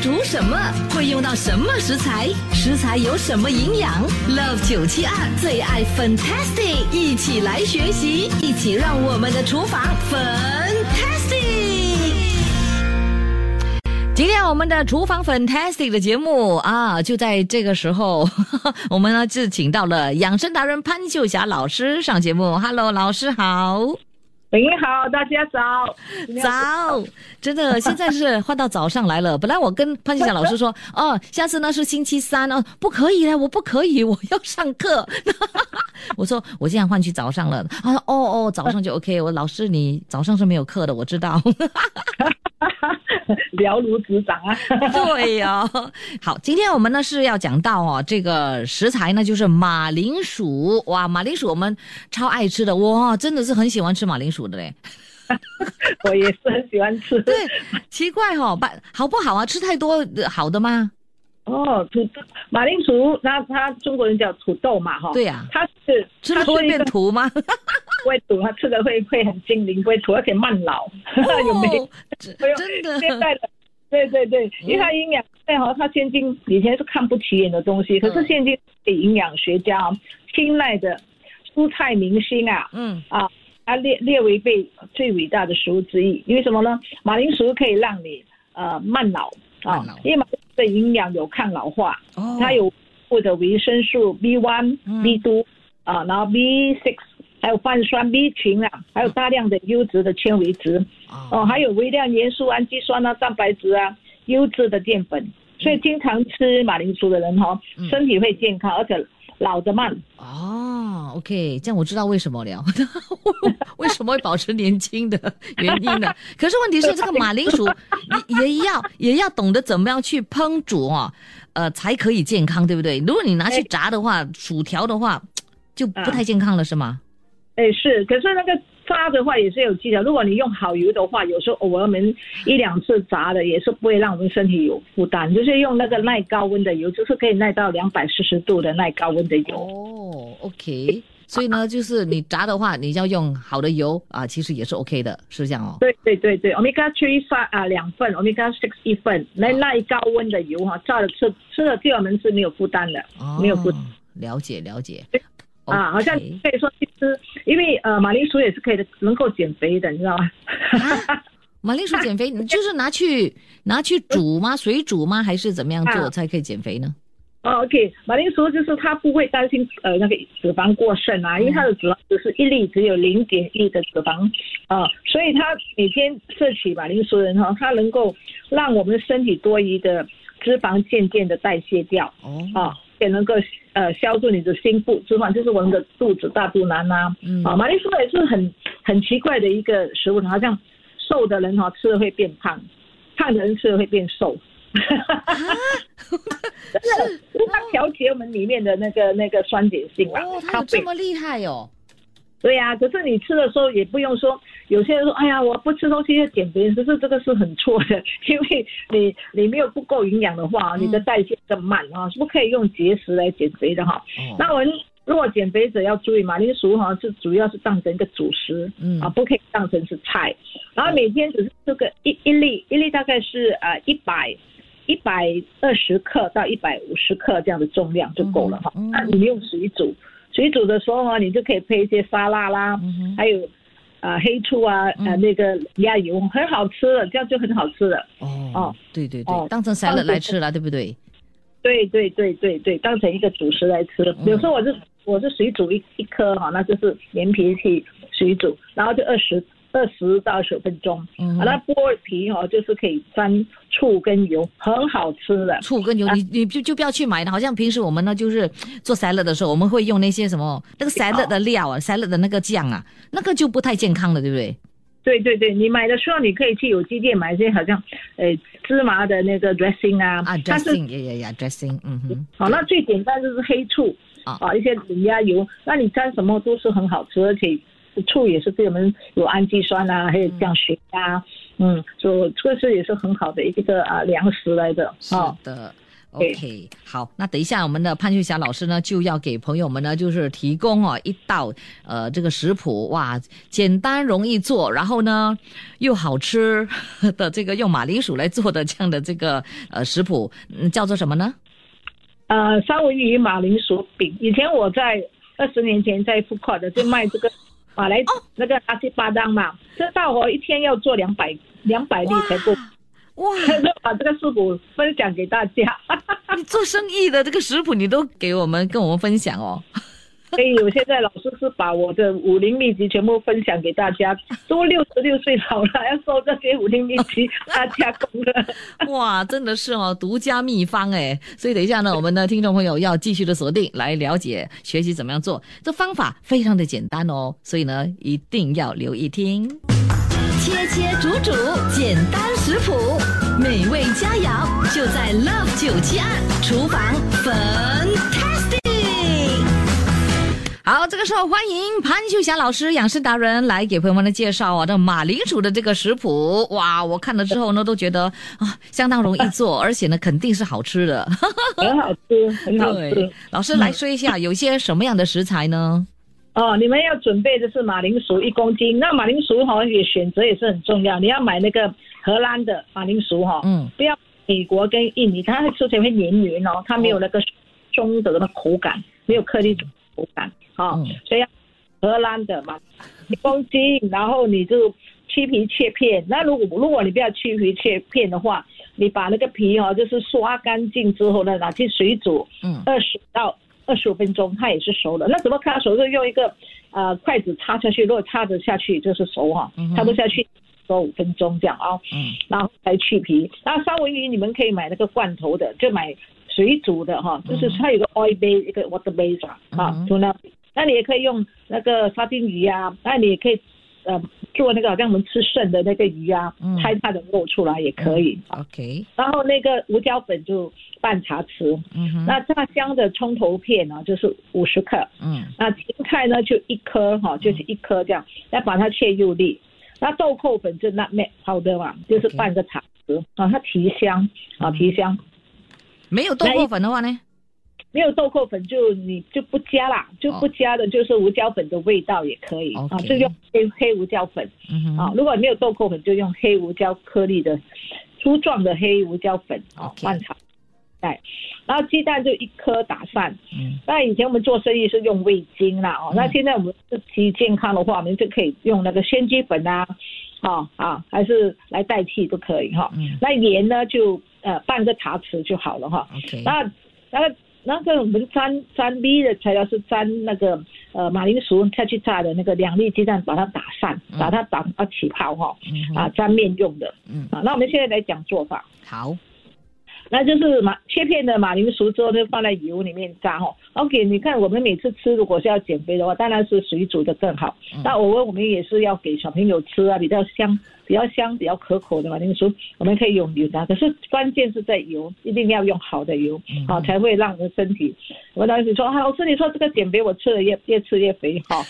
煮什么？会用到什么食材？食材有什么营养？Love 九七二最爱 Fantastic，一起来学习，一起让我们的厨房 Fantastic。今天我们的厨房 Fantastic 的节目啊，就在这个时候，我们呢就请到了养生达人潘秀霞老师上节目。Hello，老师好。你好，大家早。早，真的，现在是换到早上来了。本来我跟潘金霞老师说，哦，下次呢是星期三哦，不可以了，我不可以，我要上课。我说我现在换去早上了。他说，哦哦，早上就 OK。我老师，你早上是没有课的，我知道。了如指掌啊！对呀，好，今天我们呢是要讲到哦，这个食材呢就是马铃薯。哇，马铃薯我们超爱吃的，哇，真的是很喜欢吃马铃薯的嘞。我也是很喜欢吃。对，奇怪哦，把好不好啊？吃太多好的吗？哦，土豆马铃薯，那它中国人叫土豆嘛，哈。对呀。它是吃了会变土吗？不 会土，它吃的会会很精灵，不会土，而且慢老。有没有？真的。现在的，对对对，因为它营养，对哈，它现今以前是看不起眼的东西，可是现今营养学家青睐的蔬菜明星啊，嗯啊，它列列为被最伟大的食物之一，因为什么呢？马铃薯可以让你呃慢老啊，因为马铃薯的营养有抗老化，它有或者维生素 B one、B two 啊，然后 B six。还有泛酸 B 群啊，还有大量的优质的纤维质，哦，还有微量元素氨基酸啊、蛋白质啊、优质的淀粉，所以经常吃马铃薯的人哈，身体会健康，而且老的慢。哦，OK，这样我知道为什么了，为什么会保持年轻的原因了。可是问题是，这个马铃薯 也也要也要懂得怎么样去烹煮哦，呃，才可以健康，对不对？如果你拿去炸的话，薯条的话就不太健康了，是吗？哎，是，可是那个炸的话也是有技巧。如果你用好油的话，有时候偶尔我们一两次炸的也是不会让我们身体有负担。就是用那个耐高温的油，就是可以耐到两百四十度的耐高温的油。哦，OK。所以呢，就是你炸的话，你要用好的油啊，其实也是 OK 的，是这样哦。对对对对，Omega three 三啊两份，Omega six 一份，那耐高温的油哈，炸了吃吃了对我们是没有负担的，没有负担。了解了解。啊，好像可以说去吃，因为呃，马铃薯也是可以的，能够减肥的，你知道吗？马铃薯减肥，你就是拿去拿去煮吗？水煮吗？还是怎么样做才可以减肥呢？哦，OK，马铃薯就是它不会担心呃那个脂肪过剩啊，因为它的脂肪只是一粒只有零点一的脂肪啊，所以它每天摄取马铃薯的人哈，它能够让我们身体多余的脂肪渐渐的代谢掉哦啊。也能够呃消住你的心腹脂肪，就是我们的肚子大肚腩呐。嗯。啊，马铃薯也是很很奇怪的一个食物，好像瘦的人哈吃了会变胖，胖的人吃了会变瘦。哈哈哈哈哈！真的，是它调节我们里面的那个那个酸碱性啊。哦，它这么厉害哦。对呀，可是你吃的时候也不用说，有些人说，哎呀，我不吃东西要减肥，可是这个是很错的，因为你你没有不够营养的话，你的代谢更慢啊，是不可以用节食来减肥的哈。那我们如果减肥者要注意，马铃薯哈是主要是当成一个主食，嗯啊，不可以当成是菜，然后每天只是这个一一粒，一粒大概是呃一百一百二十克到一百五十克这样的重量就够了哈。那你用水煮。水煮的时候啊，你就可以配一些沙拉啦，还有啊黑醋啊，呃那个鸭油，很好吃的，这样就很好吃的。哦，对对对，当成沙拉来吃了，对不对？对对对对对，当成一个主食来吃。有时候我是我是水煮一一颗哈，那就是连皮去水煮，然后就二十。二十到二十分钟，嗯，那剥皮哦，就是可以沾醋跟油，很好吃的。醋跟油，你你就就不要去买的，好像平时我们呢，就是做沙拉的时候，我们会用那些什么那个沙拉的料啊，沙拉的那个酱啊，那个就不太健康了，对不对？对对对，你买的时候你可以去有机店买一些好像，呃，芝麻的那个 dressing 啊。啊，dressing，呀呀呀，dressing，嗯哼。好，那最简单就是黑醋啊，一些冷压油，那你沾什么都是很好吃，而且醋也是对我们有氨基酸啊，还有降血压，嗯，所以这个是也是很好的一个啊粮食来的。是的。OK，好，那等一下我们的潘秀霞老师呢就要给朋友们呢就是提供哦一道呃这个食谱哇，简单容易做，然后呢又好吃的这个用马铃薯来做的这样的这个呃食谱，嗯，叫做什么呢？呃，三文鱼马铃薯饼。以前我在二十年前在富快的就卖这个马来那个阿西巴当嘛，这道我一天要做两百两百粒才够。哇！把这个食谱分享给大家。你做生意的这个食谱，你都给我们跟我们分享哦。所以我现在老师是把我的武林秘籍全部分享给大家。都六十六岁老了，要说这些武林秘籍，大家功了。哇，真的是哦，独家秘方哎。所以等一下呢，我们的听众朋友要继续的锁定来了解学习怎么样做。这方法非常的简单哦，所以呢一定要留意听。切切煮煮，简单食谱，美味佳肴就在 Love 九七二厨房，Fantastic。好，这个时候欢迎潘秀霞老师，养生达人来给朋友们的介绍啊，这马铃薯的这个食谱。哇，我看了之后呢，都觉得啊，相当容易做，而且呢，肯定是好吃的，很好吃，很好吃。老师来说一下，有些什么样的食材呢？哦，你们要准备的是马铃薯一公斤。那马铃薯哈也选择也是很重要，你要买那个荷兰的马铃薯哈，嗯，不要美国跟印尼，它吃起来会黏黏哦，它没有那个松的那口感，没有颗粒口感，哈，所以要荷兰的嘛，一公斤，然后你就去皮切片。那如果如果你不要去皮切片的话，你把那个皮哦就是刷干净之后呢，拿去水煮，嗯，二十到。二十五分钟，它也是熟的。那怎么看熟？就用一个呃筷子插下去，如果插得下去就是熟哈，插不下去十五分钟这样啊。嗯。然后再去皮。那三文鱼你们可以买那个罐头的，就买水煮的哈，就是它有个 oil base 一个 water base 啊，从那。那你也可以用那个沙丁鱼啊，那你也可以呃做那个好像我们吃剩的那个鱼啊，拆它的肉出来也可以。OK。然后那个胡椒粉就。半茶匙，嗯那炸香的葱头片呢，就是五十克，嗯，那青菜呢就一颗哈，就是一颗这样，要把它切幼粒。那豆蔻粉就那面好的嘛，就是半个茶匙啊，它提香啊，提香。没有豆蔻粉的话呢？没有豆蔻粉就你就不加啦，就不加的，就是胡椒粉的味道也可以啊，就用黑黑胡椒粉，嗯啊，如果没有豆蔻粉，就用黑胡椒颗粒的粗壮的黑胡椒粉啊，半茶。对，然后鸡蛋就一颗打散。嗯，那以前我们做生意是用味精啦，哦，那现在我们自己健康的话，我们就可以用那个鲜鸡粉啊，啊啊，还是来代替都可以哈。嗯，那盐呢就呃半个茶匙就好了哈。OK，那那个那个我们沾沾 B 的材料是沾那个呃马铃薯下去炸的那个两粒鸡蛋，把它打散，把它打啊起泡哈，啊沾面用的。嗯，啊，那我们现在来讲做法。好。那就是马切片的马铃薯之后就放在油里面炸哈。OK，你看我们每次吃如果是要减肥的话，当然是水煮的更好。那偶尔我们也是要给小朋友吃啊，比较香、比较香、比较可口的马铃薯，我们可以用油炸。可是关键是在油，一定要用好的油啊，才会让我们身体。我当时说，啊，老师你说这个减肥我吃了越越吃越肥哈，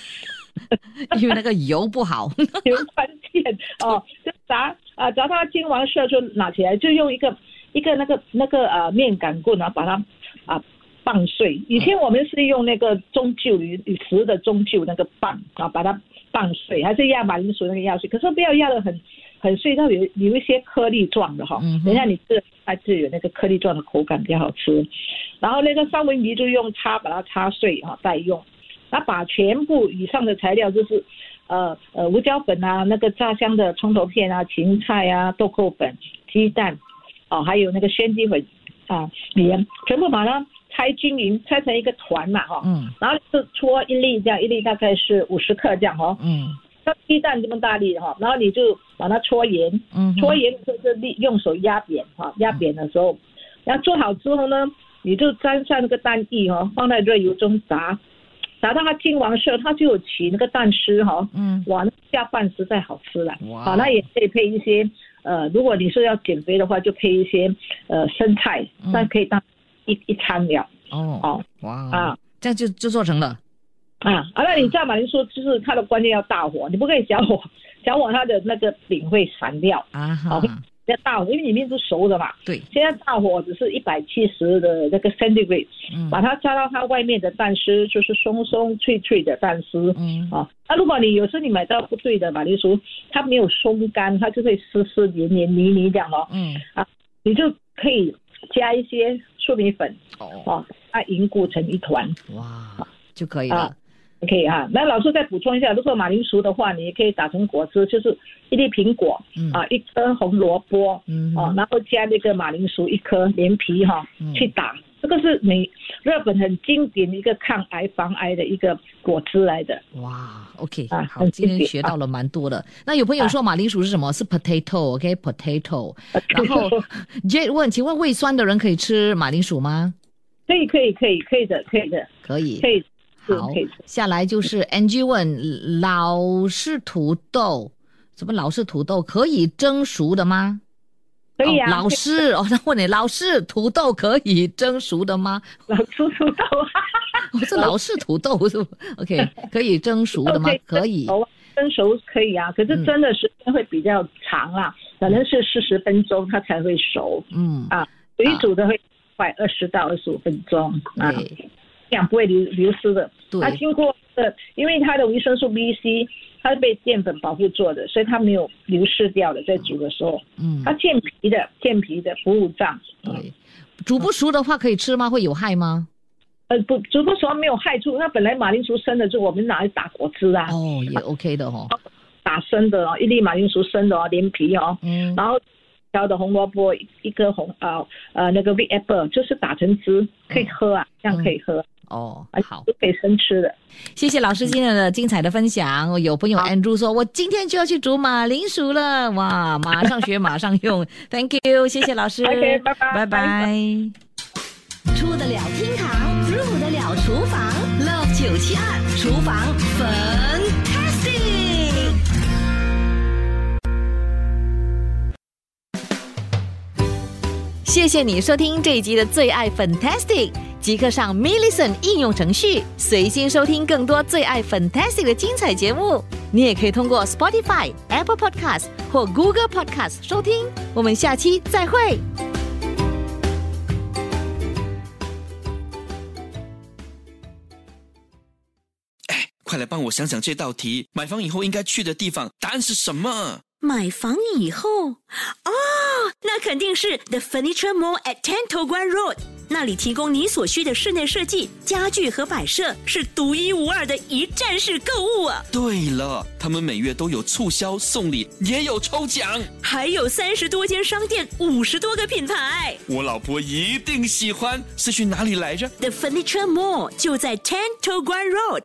因为那个油不好，油关键哦，就炸啊炸它金黄色就拿起来就用一个。一个那个那个呃面杆棍啊，把它啊棒碎。以前我们是用那个中臼铝铝瓷的中臼那个棒啊，把它棒碎，还是压马铃薯那个压碎。可是不要压的很很碎，它有有一些颗粒状的哈。等下你吃还是有那个颗粒状的口感比较好吃。然后那个三文鱼就用叉把它叉碎啊，再用。那把全部以上的材料就是呃呃胡椒粉啊，那个炸香的葱头片啊，芹菜啊，豆蔻粉，鸡蛋。哦，还有那个鲜鸡粉啊，盐，全部把它拆均匀，拆成一个团嘛，哈，嗯，然后是搓一粒这样，一粒大概是五十克这样，哈，嗯，像鸡蛋这么大粒哈，然后你就把它搓圆，嗯，搓圆就是利用手压扁，哈，压扁的时候，然后做好之后呢，你就沾上那个蛋液哈，放在热油中炸，炸到它金黄色，它就有起那个蛋丝哈，嗯，哇，那下饭实在好吃了。哇好，那也可以配一些呃，如果你是要减肥的话，就配一些呃生菜，嗯那可以当一一餐了。哦，哦哇啊，这样就就做成了。啊啊，那你知道马铃薯就是它的关键要大火，你不可以小火，小火它的那个饼会散掉。啊好哈，要大火，因为里面是熟的嘛。对，现在大火只是一百七十的那个 centigrade，嗯把它加到它外面的蛋丝，就是松松脆脆的蛋丝。嗯啊，那如果你有时候你买到不对的马铃薯，它没有松干，它就会湿湿黏黏泥泥这样哦，嗯，啊你就可以加一些粟米粉哦，哦，它凝固成一团。哇，就可以了啊。可以哈，那老师再补充一下，如果马铃薯的话，你也可以打成果汁，就是一粒苹果，嗯啊，一颗红萝卜，嗯哦，然后加那个马铃薯一颗，连皮哈、嗯去打，这个是美日本很经典的一个抗癌防癌的一个果汁来的。哇，OK，啊好，今天学到了蛮多的。那有朋友说马铃薯是什么？是 potato，OK，potato。然后 Jade 问，请问胃酸的人可以吃马铃薯吗？可以可以可以可以的可以的可以可。以，是好下来就是 NG 问，老式土豆，什么老式土豆可以蒸熟的吗？可以啊，哦老师哦，他问你，老式土豆可以蒸熟的吗？老式 土豆，我是老式土豆是不？OK，可以蒸熟的吗？可以。蒸熟可以啊，可是嗯蒸的时间会比较长啦，可能是四十分钟它才会熟嗯，啊，水煮的会快二十到二十五分钟啊。对营养不会流流失的。它，经过呃，因为它的维生素 B、C，它是被淀粉保护做的，所以它没有流失掉的，在煮的时候，嗯它，健脾的，健脾的，补五脏。对。煮不熟的话可以吃吗？会有害吗？呃，不，煮不熟没有害处。那本来马铃薯生的就我们拿来打果汁啊，哦，也 OK 的哦。打生的哦，一粒马铃薯生的哦，连皮哦，嗯，然后挑的红萝卜一一颗红啊呃那个 red apple 就是打成汁可以喝啊，这样可以喝，哦，啊好，都可以生吃的。谢谢老师今天的精彩的分享。有朋友 Andrew 说，我今天就要去煮马铃薯了，哇，马上学，马上用。Thank you，谢谢老师 OK，拜拜拜拜。出得了厅堂，入得了厨房，Love 九七二厨房 Fantastic。谢谢你收听这一集的最爱 Fantastic，即刻上 m i l l i c e n t 应用程序，随心收听更多最爱 Fantastic 的精彩节目。你也可以通过 Spotify、Apple Podcast 或 Google Podcast 收听。我们下期再会。哎快来帮我想想这道题，买房以后应该去的地方，答案是什么？买房以后，哦，那肯定是 The Furniture Mall at Ten t o g u a n Road，那里提供你所需的室内设计、家具和摆设，是独一无二的一站式购物啊！对了，他们每月都有促销、送礼，也有抽奖。还有三十多间商店，五十多个品牌。我老婆一定喜欢，是去哪里来着？The Furniture Mall 就在 Ten t o g u a n Road。